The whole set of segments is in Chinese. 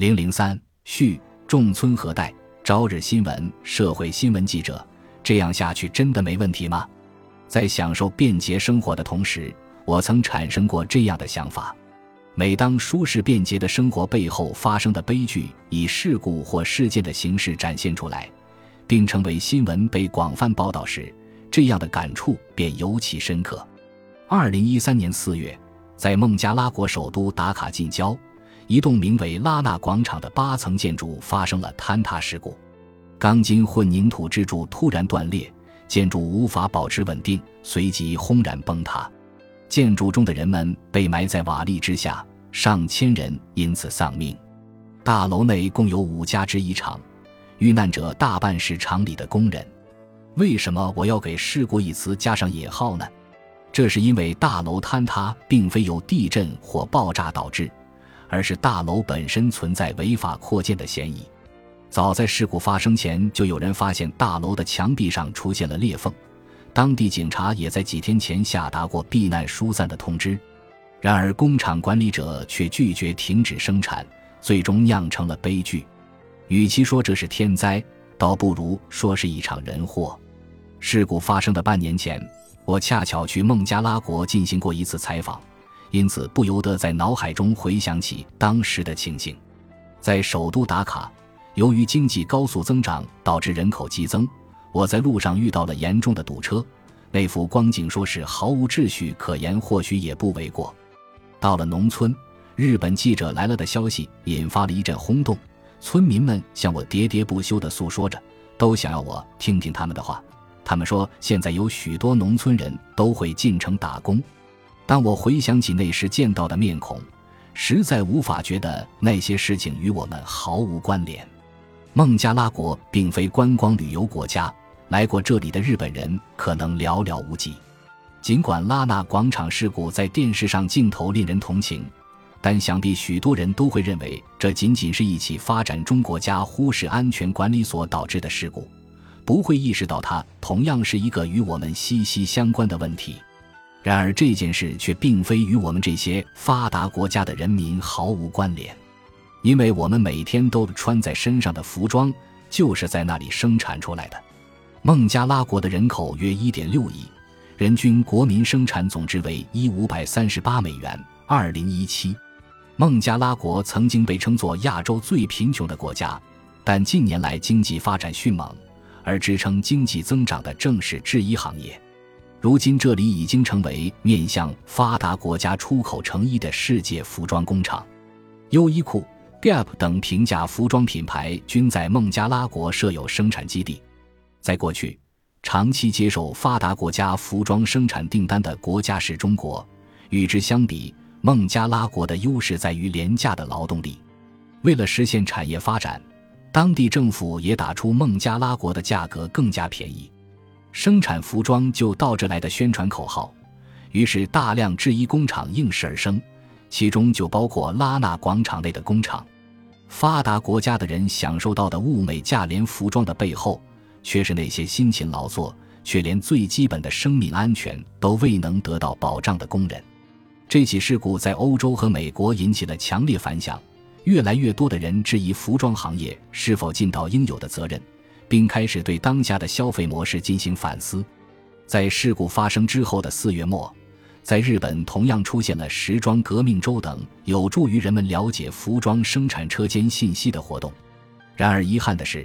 零零三序仲村和代，朝日新闻社会新闻记者。这样下去真的没问题吗？在享受便捷生活的同时，我曾产生过这样的想法：每当舒适便捷的生活背后发生的悲剧以事故或事件的形式展现出来，并成为新闻被广泛报道时，这样的感触便尤其深刻。二零一三年四月，在孟加拉国首都达卡近郊。一栋名为拉纳广场的八层建筑发生了坍塌事故，钢筋混凝土支柱突然断裂，建筑无法保持稳定，随即轰然崩塌。建筑中的人们被埋在瓦砾之下，上千人因此丧命。大楼内共有五家制衣厂，遇难者大半是厂里的工人。为什么我要给“事故”一词加上引号呢？这是因为大楼坍塌并非由地震或爆炸导致。而是大楼本身存在违法扩建的嫌疑。早在事故发生前，就有人发现大楼的墙壁上出现了裂缝。当地警察也在几天前下达过避难疏散的通知。然而，工厂管理者却拒绝停止生产，最终酿成了悲剧。与其说这是天灾，倒不如说是一场人祸。事故发生的半年前，我恰巧去孟加拉国进行过一次采访。因此，不由得在脑海中回想起当时的情形。在首都打卡，由于经济高速增长导致人口激增，我在路上遇到了严重的堵车。那幅光景说是毫无秩序可言，或许也不为过。到了农村，日本记者来了的消息引发了一阵轰动，村民们向我喋喋不休地诉说着，都想要我听听他们的话。他们说，现在有许多农村人都会进城打工。当我回想起那时见到的面孔，实在无法觉得那些事情与我们毫无关联。孟加拉国并非观光旅游国家，来过这里的日本人可能寥寥无几。尽管拉纳广场事故在电视上镜头令人同情，但想必许多人都会认为这仅仅是一起发展中国家忽视安全管理所导致的事故，不会意识到它同样是一个与我们息息相关的问题。然而这件事却并非与我们这些发达国家的人民毫无关联，因为我们每天都穿在身上的服装就是在那里生产出来的。孟加拉国的人口约1.6亿，人均国民生产总值为一五百三十八美元。2017，孟加拉国曾经被称作亚洲最贫穷的国家，但近年来经济发展迅猛，而支撑经济增长的正是制衣行业。如今，这里已经成为面向发达国家出口成衣的世界服装工厂。优衣库、Gap 等平价服装品牌均在孟加拉国设有生产基地。在过去，长期接受发达国家服装生产订单的国家是中国。与之相比，孟加拉国的优势在于廉价的劳动力。为了实现产业发展，当地政府也打出孟加拉国的价格更加便宜。生产服装就到这来的宣传口号，于是大量制衣工厂应势而生，其中就包括拉纳广场内的工厂。发达国家的人享受到的物美价廉服装的背后，却是那些辛勤劳作却连最基本的生命安全都未能得到保障的工人。这起事故在欧洲和美国引起了强烈反响，越来越多的人质疑服装行业是否尽到应有的责任。并开始对当下的消费模式进行反思。在事故发生之后的四月末，在日本同样出现了“时装革命周”等有助于人们了解服装生产车间信息的活动。然而，遗憾的是，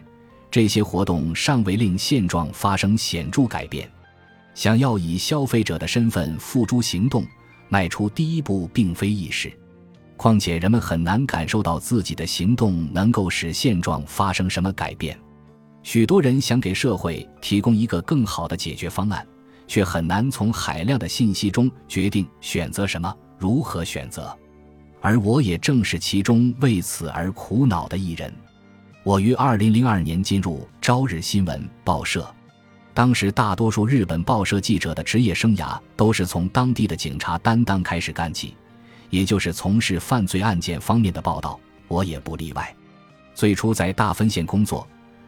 这些活动尚未令现状发生显著改变。想要以消费者的身份付诸行动，迈出第一步并非易事。况且，人们很难感受到自己的行动能够使现状发生什么改变。许多人想给社会提供一个更好的解决方案，却很难从海量的信息中决定选择什么、如何选择。而我也正是其中为此而苦恼的一人。我于二零零二年进入《朝日新闻》报社，当时大多数日本报社记者的职业生涯都是从当地的警察担当开始干起，也就是从事犯罪案件方面的报道，我也不例外。最初在大分县工作。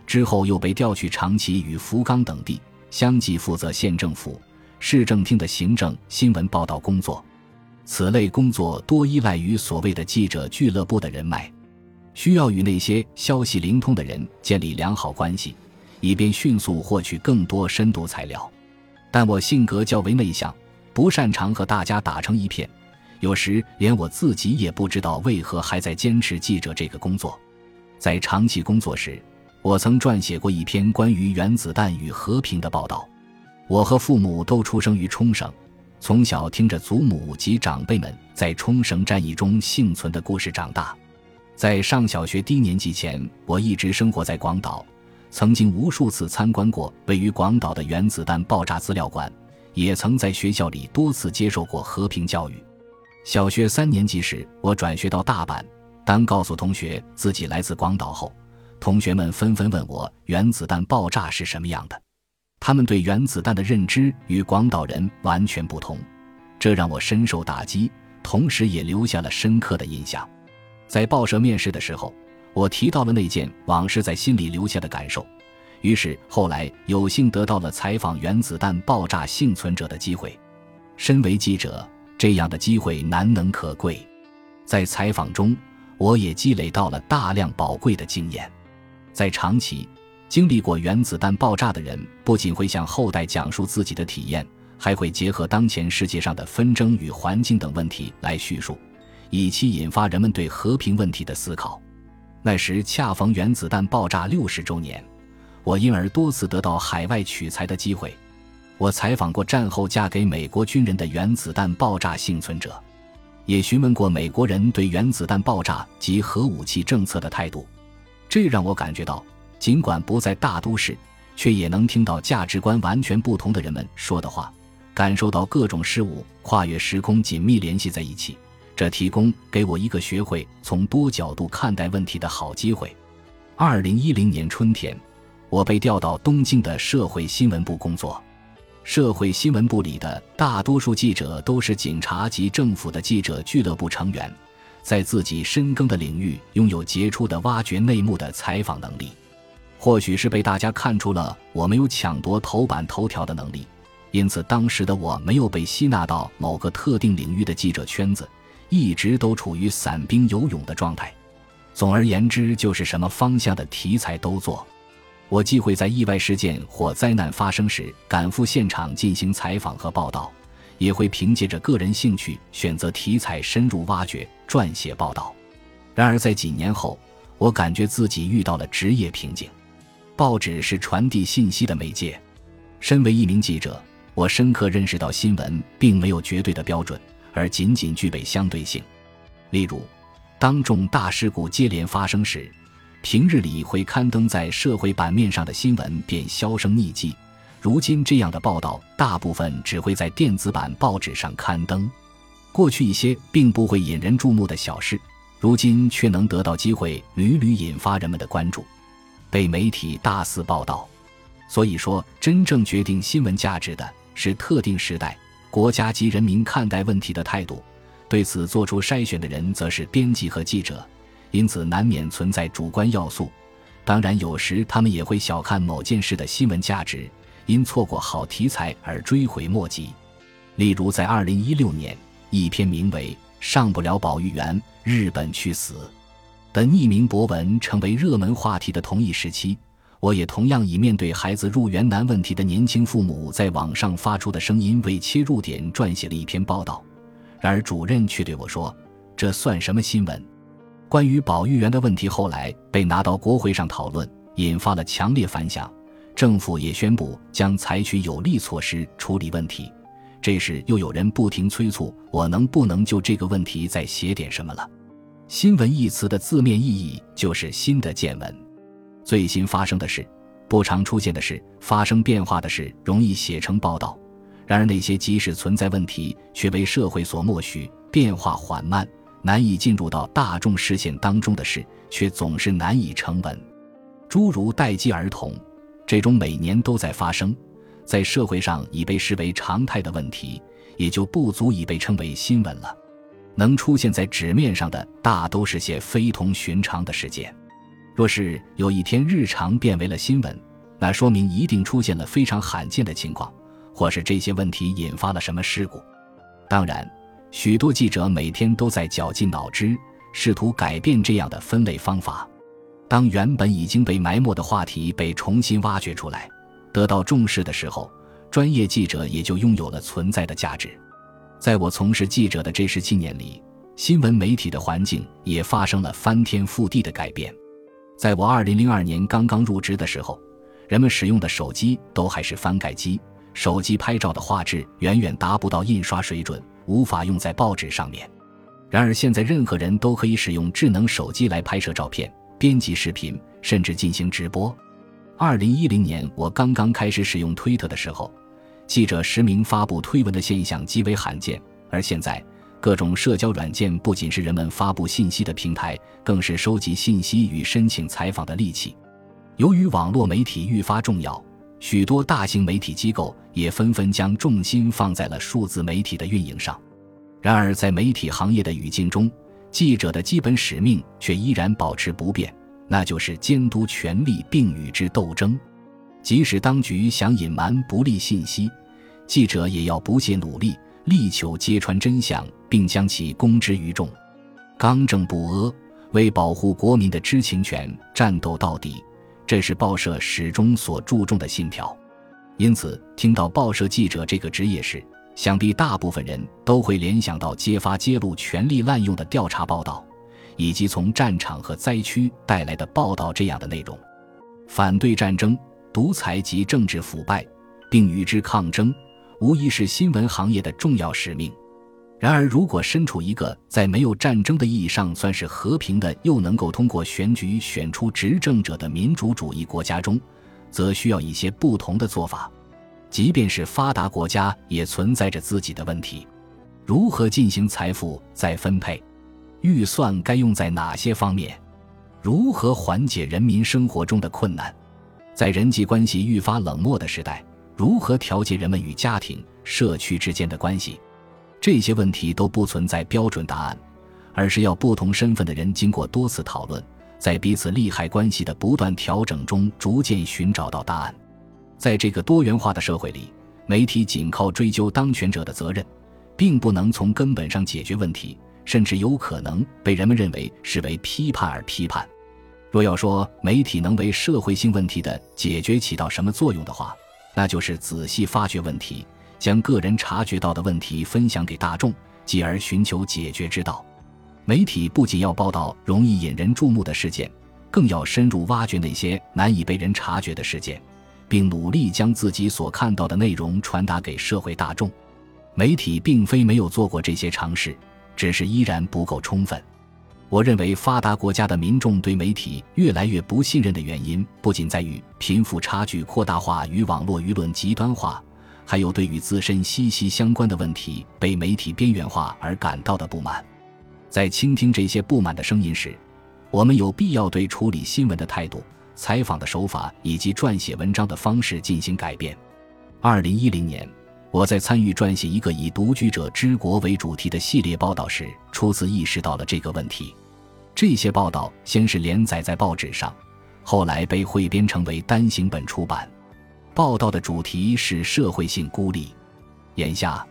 之后又被调去长崎与福冈等地，相继负责县政府、市政厅的行政新闻报道工作。此类工作多依赖于所谓的记者俱乐部的人脉。需要与那些消息灵通的人建立良好关系，以便迅速获取更多深度材料。但我性格较为内向，不擅长和大家打成一片，有时连我自己也不知道为何还在坚持记者这个工作。在长期工作时，我曾撰写过一篇关于原子弹与和平的报道。我和父母都出生于冲绳，从小听着祖母及长辈们在冲绳战役中幸存的故事长大。在上小学低年级前，我一直生活在广岛，曾经无数次参观过位于广岛的原子弹爆炸资料馆，也曾在学校里多次接受过和平教育。小学三年级时，我转学到大阪。当告诉同学自己来自广岛后，同学们纷纷问我原子弹爆炸是什么样的。他们对原子弹的认知与广岛人完全不同，这让我深受打击，同时也留下了深刻的印象。在报社面试的时候，我提到了那件往事在心里留下的感受，于是后来有幸得到了采访原子弹爆炸幸存者的机会。身为记者，这样的机会难能可贵，在采访中，我也积累到了大量宝贵的经验，在长期。经历过原子弹爆炸的人，不仅会向后代讲述自己的体验，还会结合当前世界上的纷争与环境等问题来叙述，以期引发人们对和平问题的思考。那时恰逢原子弹爆炸六十周年，我因而多次得到海外取材的机会。我采访过战后嫁给美国军人的原子弹爆炸幸存者，也询问过美国人对原子弹爆炸及核武器政策的态度。这让我感觉到。尽管不在大都市，却也能听到价值观完全不同的人们说的话，感受到各种事物跨越时空紧密联系在一起。这提供给我一个学会从多角度看待问题的好机会。二零一零年春天，我被调到东京的社会新闻部工作。社会新闻部里的大多数记者都是警察及政府的记者俱乐部成员，在自己深耕的领域拥有杰出的挖掘内幕的采访能力。或许是被大家看出了我没有抢夺头版头条的能力，因此当时的我没有被吸纳到某个特定领域的记者圈子，一直都处于散兵游勇的状态。总而言之，就是什么方向的题材都做。我既会在意外事件或灾难发生时赶赴现场进行采访和报道，也会凭借着个人兴趣选择题材深入挖掘、撰写报道。然而在几年后，我感觉自己遇到了职业瓶颈。报纸是传递信息的媒介。身为一名记者，我深刻认识到新闻并没有绝对的标准，而仅仅具备相对性。例如，当重大事故接连发生时，平日里会刊登在社会版面上的新闻便销声匿迹。如今，这样的报道大部分只会在电子版报纸上刊登。过去一些并不会引人注目的小事，如今却能得到机会，屡屡引发人们的关注。被媒体大肆报道，所以说，真正决定新闻价值的是特定时代、国家及人民看待问题的态度。对此做出筛选的人，则是编辑和记者，因此难免存在主观要素。当然，有时他们也会小看某件事的新闻价值，因错过好题材而追悔莫及。例如，在二零一六年，一篇名为《上不了保育员，日本去死》。的匿名博文成为热门话题的同一时期，我也同样以面对孩子入园难问题的年轻父母在网上发出的声音为切入点，撰写了一篇报道。然而主任却对我说：“这算什么新闻？”关于保育员的问题后来被拿到国会上讨论，引发了强烈反响。政府也宣布将采取有力措施处理问题。这时又有人不停催促我能不能就这个问题再写点什么了。新闻一词的字面意义就是新的见闻，最新发生的事，不常出现的事，发生变化的事，容易写成报道。然而那些即使存在问题，却为社会所默许、变化缓慢、难以进入到大众视线当中的事，却总是难以成文。诸如待机儿童这种每年都在发生，在社会上已被视为常态的问题，也就不足以被称为新闻了。能出现在纸面上的大都是些非同寻常的事件。若是有一天日常变为了新闻，那说明一定出现了非常罕见的情况，或是这些问题引发了什么事故。当然，许多记者每天都在绞尽脑汁，试图改变这样的分类方法。当原本已经被埋没的话题被重新挖掘出来，得到重视的时候，专业记者也就拥有了存在的价值。在我从事记者的这十七年里，新闻媒体的环境也发生了翻天覆地的改变。在我二零零二年刚刚入职的时候，人们使用的手机都还是翻盖机，手机拍照的画质远远达不到印刷水准，无法用在报纸上面。然而现在，任何人都可以使用智能手机来拍摄照片。编辑视频，甚至进行直播。二零一零年，我刚刚开始使用推特的时候，记者实名发布推文的现象极为罕见。而现在，各种社交软件不仅是人们发布信息的平台，更是收集信息与申请采访的利器。由于网络媒体愈发重要，许多大型媒体机构也纷纷将重心放在了数字媒体的运营上。然而，在媒体行业的语境中，记者的基本使命却依然保持不变，那就是监督权力并与之斗争。即使当局想隐瞒不利信息，记者也要不懈努力，力求揭穿真相，并将其公之于众。刚正不阿，为保护国民的知情权战斗到底，这是报社始终所注重的信条。因此，听到报社记者这个职业时，想必大部分人都会联想到揭发揭露权力滥用的调查报道，以及从战场和灾区带来的报道这样的内容。反对战争、独裁及政治腐败，并与之抗争，无疑是新闻行业的重要使命。然而，如果身处一个在没有战争的意义上算是和平的，又能够通过选举选出执政者的民主主义国家中，则需要一些不同的做法。即便是发达国家，也存在着自己的问题。如何进行财富再分配？预算该用在哪些方面？如何缓解人民生活中的困难？在人际关系愈发冷漠的时代，如何调节人们与家庭、社区之间的关系？这些问题都不存在标准答案，而是要不同身份的人经过多次讨论，在彼此利害关系的不断调整中，逐渐寻找到答案。在这个多元化的社会里，媒体仅靠追究当权者的责任，并不能从根本上解决问题，甚至有可能被人们认为是为批判而批判。若要说媒体能为社会性问题的解决起到什么作用的话，那就是仔细发掘问题，将个人察觉到的问题分享给大众，继而寻求解决之道。媒体不仅要报道容易引人注目的事件，更要深入挖掘那些难以被人察觉的事件。并努力将自己所看到的内容传达给社会大众。媒体并非没有做过这些尝试，只是依然不够充分。我认为，发达国家的民众对媒体越来越不信任的原因，不仅在于贫富差距扩大化与网络舆论极端化，还有对与自身息息相关的问题被媒体边缘化而感到的不满。在倾听这些不满的声音时，我们有必要对处理新闻的态度。采访的手法以及撰写文章的方式进行改变。二零一零年，我在参与撰写一个以“独居者之国”为主题的系列报道时，初次意识到了这个问题。这些报道先是连载在报纸上，后来被汇编成为单行本出版。报道的主题是社会性孤立。眼下，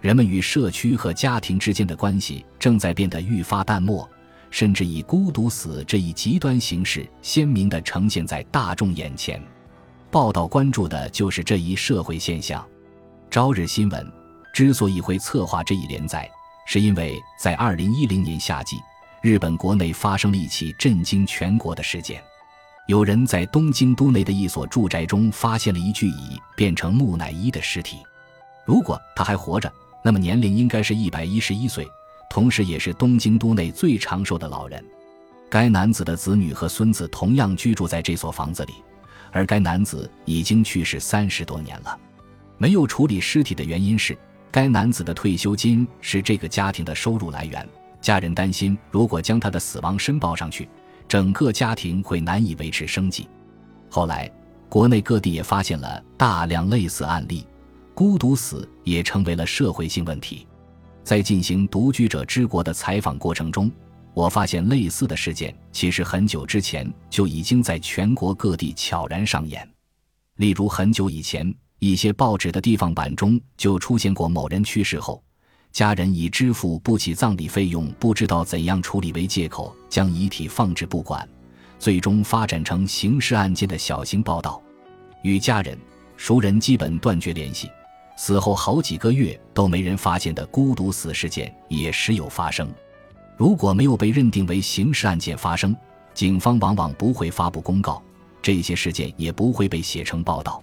人们与社区和家庭之间的关系正在变得愈发淡漠。甚至以孤独死这一极端形式鲜明地呈现在大众眼前。报道关注的就是这一社会现象。朝日新闻之所以会策划这一连载，是因为在2010年夏季，日本国内发生了一起震惊全国的事件：有人在东京都内的一所住宅中发现了一具已变成木乃伊的尸体。如果他还活着，那么年龄应该是一百一十一岁。同时，也是东京都内最长寿的老人。该男子的子女和孙子同样居住在这所房子里，而该男子已经去世三十多年了。没有处理尸体的原因是，该男子的退休金是这个家庭的收入来源。家人担心，如果将他的死亡申报上去，整个家庭会难以维持生计。后来，国内各地也发现了大量类似案例，孤独死也成为了社会性问题。在进行《独居者之国》的采访过程中，我发现类似的事件其实很久之前就已经在全国各地悄然上演。例如，很久以前，一些报纸的地方版中就出现过某人去世后，家人以支付不起葬礼费用、不知道怎样处理为借口，将遗体放置不管，最终发展成刑事案件的小型报道。与家人、熟人基本断绝联系，死后好几个月都没人发现的孤独死事件也时有发生。如果没有被认定为刑事案件发生，警方往往不会发布公告，这些事件也不会被写成报道。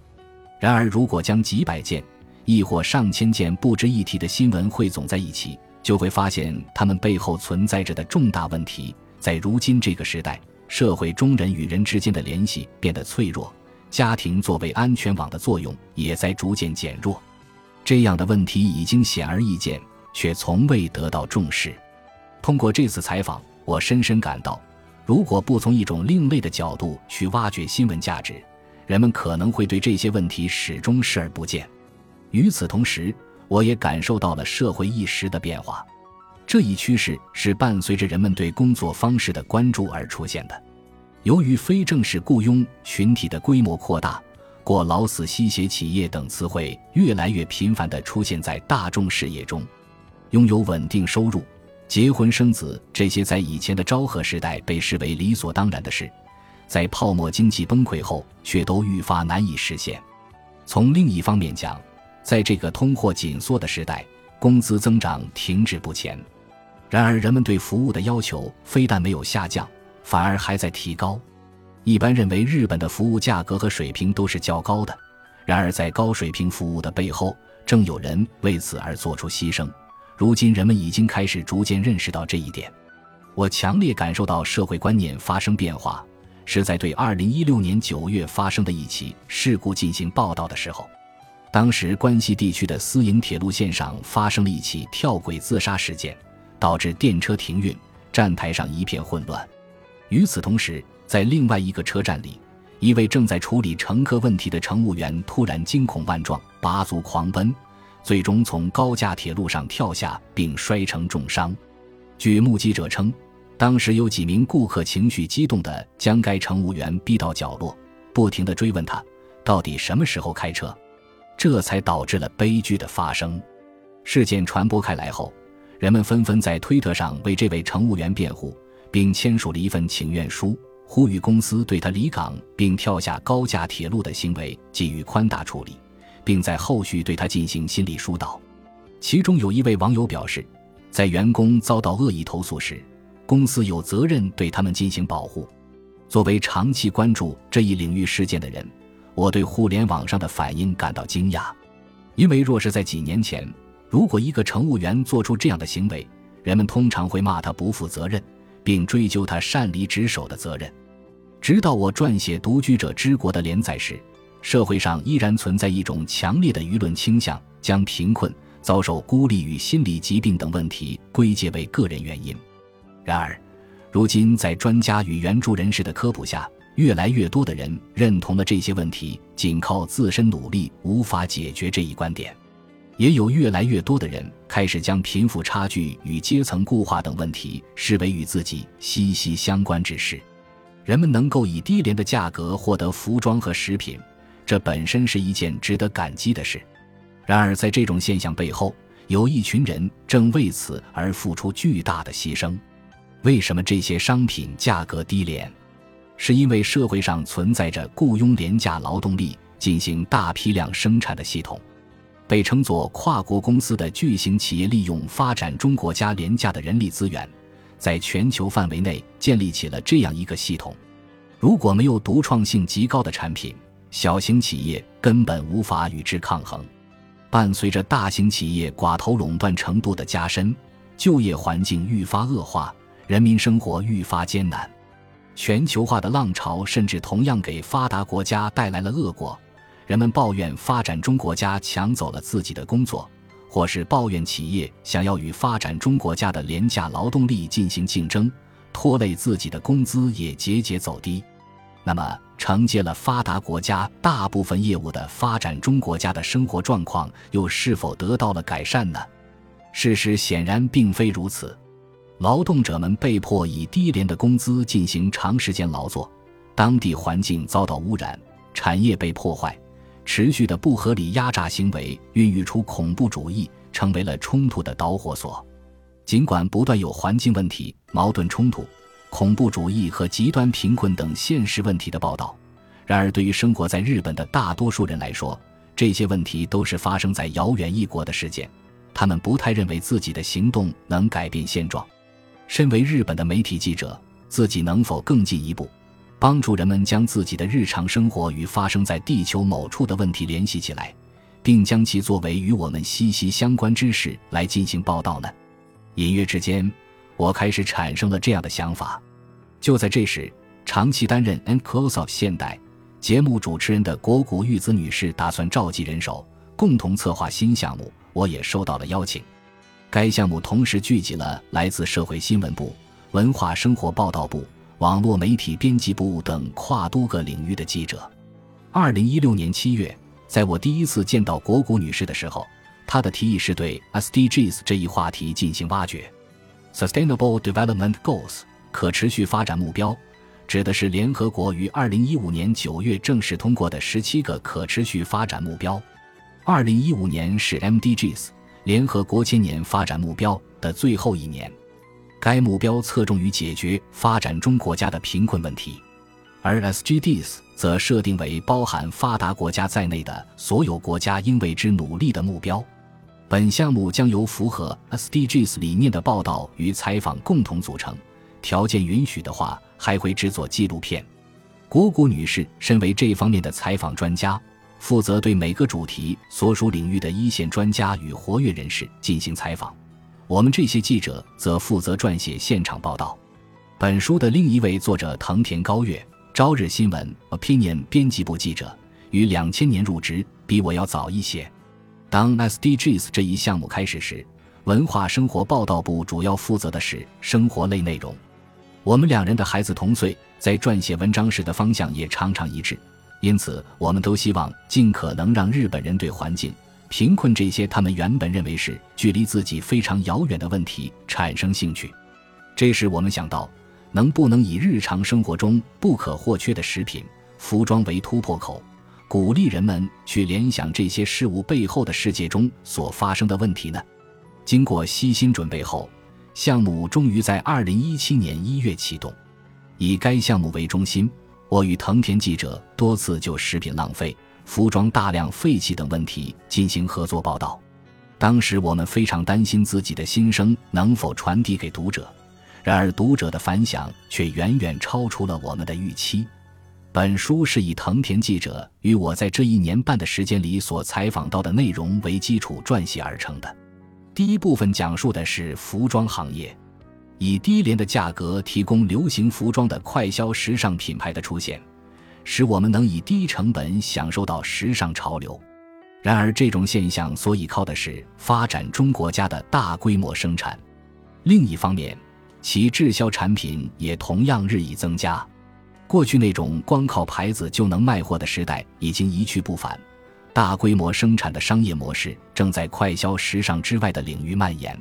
然而，如果将几百件，亦或上千件不值一提的新闻汇总在一起，就会发现它们背后存在着的重大问题。在如今这个时代，社会中人与人之间的联系变得脆弱，家庭作为安全网的作用也在逐渐减弱。这样的问题已经显而易见，却从未得到重视。通过这次采访，我深深感到，如果不从一种另类的角度去挖掘新闻价值，人们可能会对这些问题始终视而不见。与此同时，我也感受到了社会意识的变化。这一趋势是伴随着人们对工作方式的关注而出现的。由于非正式雇佣群体的规模扩大，“过劳死”“吸血企业”等词汇越来越频繁地出现在大众视野中。拥有稳定收入、结婚生子这些在以前的昭和时代被视为理所当然的事，在泡沫经济崩溃后却都愈发难以实现。从另一方面讲，在这个通货紧缩的时代，工资增长停滞不前。然而，人们对服务的要求非但没有下降，反而还在提高。一般认为，日本的服务价格和水平都是较高的。然而，在高水平服务的背后，正有人为此而做出牺牲。如今，人们已经开始逐渐认识到这一点。我强烈感受到社会观念发生变化，是在对2016年9月发生的一起事故进行报道的时候。当时，关西地区的私营铁路线上发生了一起跳轨自杀事件，导致电车停运，站台上一片混乱。与此同时，在另外一个车站里，一位正在处理乘客问题的乘务员突然惊恐万状，拔足狂奔，最终从高架铁路上跳下，并摔成重伤。据目击者称，当时有几名顾客情绪激动地将该乘务员逼到角落，不停地追问他到底什么时候开车。这才导致了悲剧的发生。事件传播开来后，人们纷纷在推特上为这位乘务员辩护，并签署了一份请愿书，呼吁公司对他离岗并跳下高架铁路的行为给予宽大处理，并在后续对他进行心理疏导。其中有一位网友表示，在员工遭到恶意投诉时，公司有责任对他们进行保护。作为长期关注这一领域事件的人。我对互联网上的反应感到惊讶，因为若是在几年前，如果一个乘务员做出这样的行为，人们通常会骂他不负责任，并追究他擅离职守的责任。直到我撰写《独居者之国》的连载时，社会上依然存在一种强烈的舆论倾向，将贫困、遭受孤立与心理疾病等问题归结为个人原因。然而，如今在专家与援助人士的科普下，越来越多的人认同了这些问题仅靠自身努力无法解决这一观点，也有越来越多的人开始将贫富差距与阶层固化等问题视为与自己息息相关之事。人们能够以低廉的价格获得服装和食品，这本身是一件值得感激的事。然而，在这种现象背后，有一群人正为此而付出巨大的牺牲。为什么这些商品价格低廉？是因为社会上存在着雇佣廉价劳动力进行大批量生产的系统，被称作跨国公司的巨型企业利用发展中国家廉价的人力资源，在全球范围内建立起了这样一个系统。如果没有独创性极高的产品，小型企业根本无法与之抗衡。伴随着大型企业寡头垄断程度的加深，就业环境愈发恶化，人民生活愈发艰难。全球化的浪潮甚至同样给发达国家带来了恶果，人们抱怨发展中国家抢走了自己的工作，或是抱怨企业想要与发展中国家的廉价劳动力进行竞争，拖累自己的工资也节节走低。那么，承接了发达国家大部分业务的发展中国家的生活状况又是否得到了改善呢？事实显然并非如此。劳动者们被迫以低廉的工资进行长时间劳作，当地环境遭到污染，产业被破坏，持续的不合理压榨行为孕育出恐怖主义，成为了冲突的导火索。尽管不断有环境问题、矛盾冲突、恐怖主义和极端贫困等现实问题的报道，然而对于生活在日本的大多数人来说，这些问题都是发生在遥远异国的事件。他们不太认为自己的行动能改变现状。身为日本的媒体记者，自己能否更进一步，帮助人们将自己的日常生活与发生在地球某处的问题联系起来，并将其作为与我们息息相关之事来进行报道呢？隐约之间，我开始产生了这样的想法。就在这时，长期担任《And Close Up》现代节目主持人的国谷玉子女士打算召集人手，共同策划新项目。我也收到了邀请。该项目同时聚集了来自社会新闻部、文化生活报道部、网络媒体编辑部等跨多个领域的记者。二零一六年七月，在我第一次见到国谷女士的时候。她的提议是对 SDGs 这一话题进行挖掘。Sustainable Development Goals 可持续发展目标，指的是联合国于二零一五年九月正式通过的十七个可持续发展目标。二零一五年是 MDGs 联合国千年发展目标的最后一年。该目标侧重于解决发展中国家的贫困问题，而 SDGs 则设定为包含发达国家在内的所有国家应为之努力的目标。本项目将由符合 SDGs 理念的报道与采访共同组成，条件允许的话，还会制作纪录片。谷谷女士身为这方面的采访专家，负责对每个主题所属领域的一线专家与活跃人士进行采访。我们这些记者则负责撰写现场报道。本书的另一位作者藤田高月，朝日新闻 Opinion 编辑部记者，于两千年入职，比我要早一些。当 SDGs 这一项目开始时，文化生活报道部主要负责的是生活类内容。我们两人的孩子同岁，在撰写文章时的方向也常常一致，因此我们都希望尽可能让日本人对环境、贫困这些他们原本认为是距离自己非常遥远的问题产生兴趣。这时我们想到，能不能以日常生活中不可或缺的食品、服装为突破口？鼓励人们去联想这些事物背后的世界中所发生的问题呢？经过悉心准备后，项目终于在二零一七年一月启动。以该项目为中心，我与藤田记者多次就食品浪费、服装大量废弃等问题进行合作报道。当时我们非常担心自己的心声能否传递给读者，然而读者的反响却远远超出了我们的预期。本书是以藤田记者与我在这一年半的时间里所采访到的内容为基础撰写而成的。第一部分讲述的是服装行业，以低廉的价格提供流行服装的快消时尚品牌的出现，使我们能以低成本享受到时尚潮流。然而，这种现象所依靠的是发展中国家的大规模生产。另一方面，其滞销产品也同样日益增加。过去那种光靠牌子就能卖货的时代已经一去不返，大规模生产的商业模式正在快消时尚之外的领域蔓延。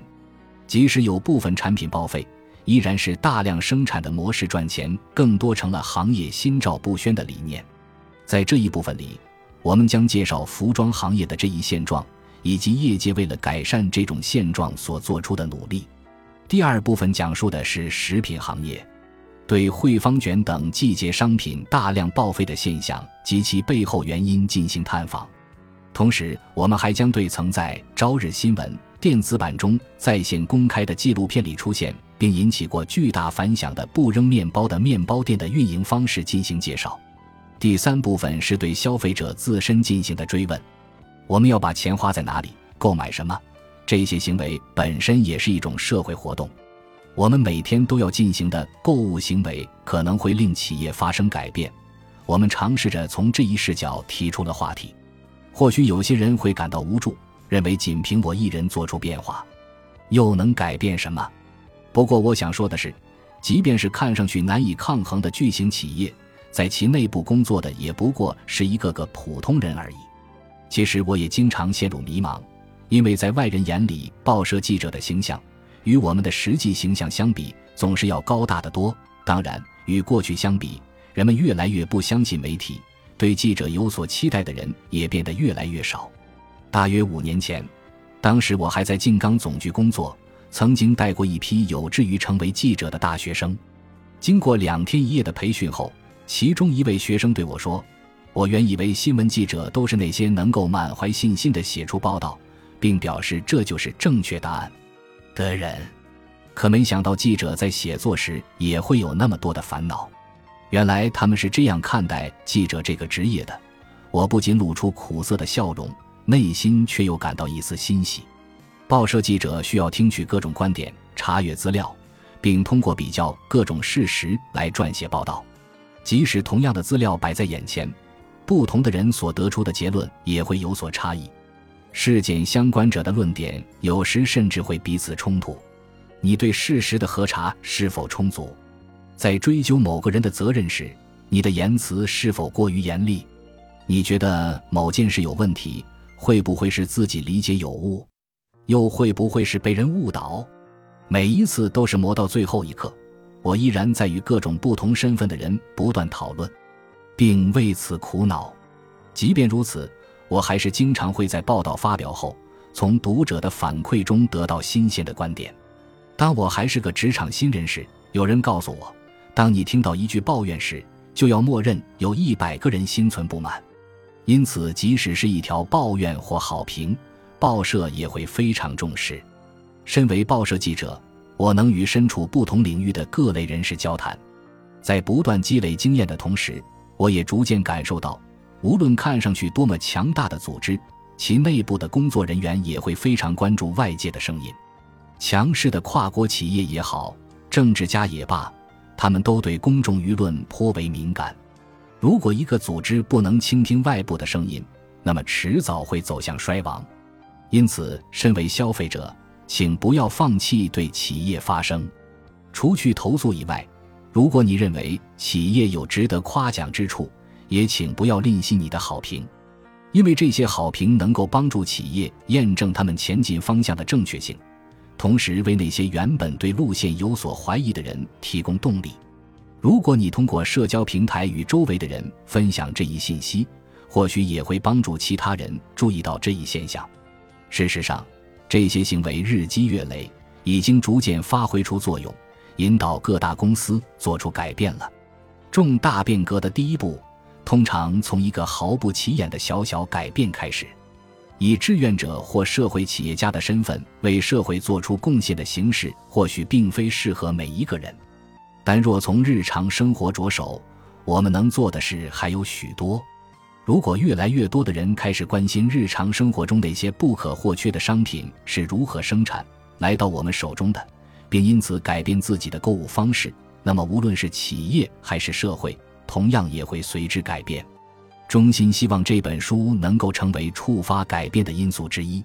即使有部分产品报废，依然是大量生产的模式赚钱，更多成了行业心照不宣的理念。在这一部分里，我们将介绍服装行业的这一现状，以及业界为了改善这种现状所做出的努力。第二部分讲述的是食品行业。对汇芳卷等季节商品大量报废的现象及其背后原因进行探访，同时，我们还将对曾在《朝日新闻》电子版中在线公开的纪录片里出现并引起过巨大反响的不扔面包的面包店的运营方式进行介绍。第三部分是对消费者自身进行的追问：我们要把钱花在哪里，购买什么？这些行为本身也是一种社会活动。我们每天都要进行的购物行为可能会令企业发生改变。我们尝试着从这一视角提出了话题。或许有些人会感到无助，认为仅凭我一人做出变化，又能改变什么？不过，我想说的是，即便是看上去难以抗衡的巨型企业，在其内部工作的也不过是一个个普通人而已。其实，我也经常陷入迷茫，因为在外人眼里，报社记者的形象。与我们的实际形象相比，总是要高大的多。当然，与过去相比，人们越来越不相信媒体，对记者有所期待的人也变得越来越少。大约五年前，当时我还在静冈总局工作，曾经带过一批有志于成为记者的大学生。经过两天一夜的培训后，其中一位学生对我说：“我原以为新闻记者都是那些能够满怀信心地写出报道，并表示这就是正确答案的人，可没想到记者在写作时也会有那么多的烦恼。原来他们是这样看待记者这个职业的。”我不禁露出苦涩的笑容，内心却又感到一丝欣喜。报社记者需要听取各种观点，查阅资料。并通过比较各种事实来撰写报道，即使同样的资料摆在眼前，不同的人所得出的结论也会有所差异。事件相关者的论点有时甚至会彼此冲突。你对事实的核查是否充足？在追究某个人的责任时，你的言辞是否过于严厉？你觉得某件事有问题，会不会是自己理解有误？又会不会是被人误导？每一次都是磨到最后一刻，我依然在与各种不同身份的人不断讨论，并为此苦恼。即便如此，我还是经常会在报道发表后，从读者的反馈中得到新鲜的观点。当我还是个职场新人时，有人告诉我，当你听到一句抱怨时，就要默认有一百个人心存不满。因此，即使是一条抱怨或好评，报社也会非常重视。身为报社记者，我能与身处不同领域的各类人士交谈，在不断积累经验的同时，我也逐渐感受到，无论看上去多么强大的组织，其内部的工作人员也会非常关注外界的声音。强势的跨国企业也好，政治家也罢，他们都对公众舆论颇为敏感。如果一个组织不能倾听外部的声音，那么迟早会走向衰亡。因此，身为消费者，请不要放弃对企业发声，除去投诉以外，如果你认为企业有值得夸奖之处，也请不要吝惜你的好评，因为这些好评能够帮助企业验证他们前进方向的正确性，同时为那些原本对路线有所怀疑的人提供动力。如果你通过社交平台与周围的人分享这一信息，或许也会帮助其他人注意到这一现象。事实上。这些行为日积月累，已经逐渐发挥出作用，引导各大公司做出改变了。重大变革的第一步，通常从一个毫不起眼的小小改变开始。以志愿者或社会企业家的身份为社会做出贡献的形式，或许并非适合每一个人，但若从日常生活着手，我们能做的事还有许多。如果越来越多的人开始关心日常生活中那些不可或缺的商品是如何生产来到我们手中的，并因此改变自己的购物方式，那么无论是企业还是社会，同样也会随之改变。衷心希望这本书能够成为触发改变的因素之一。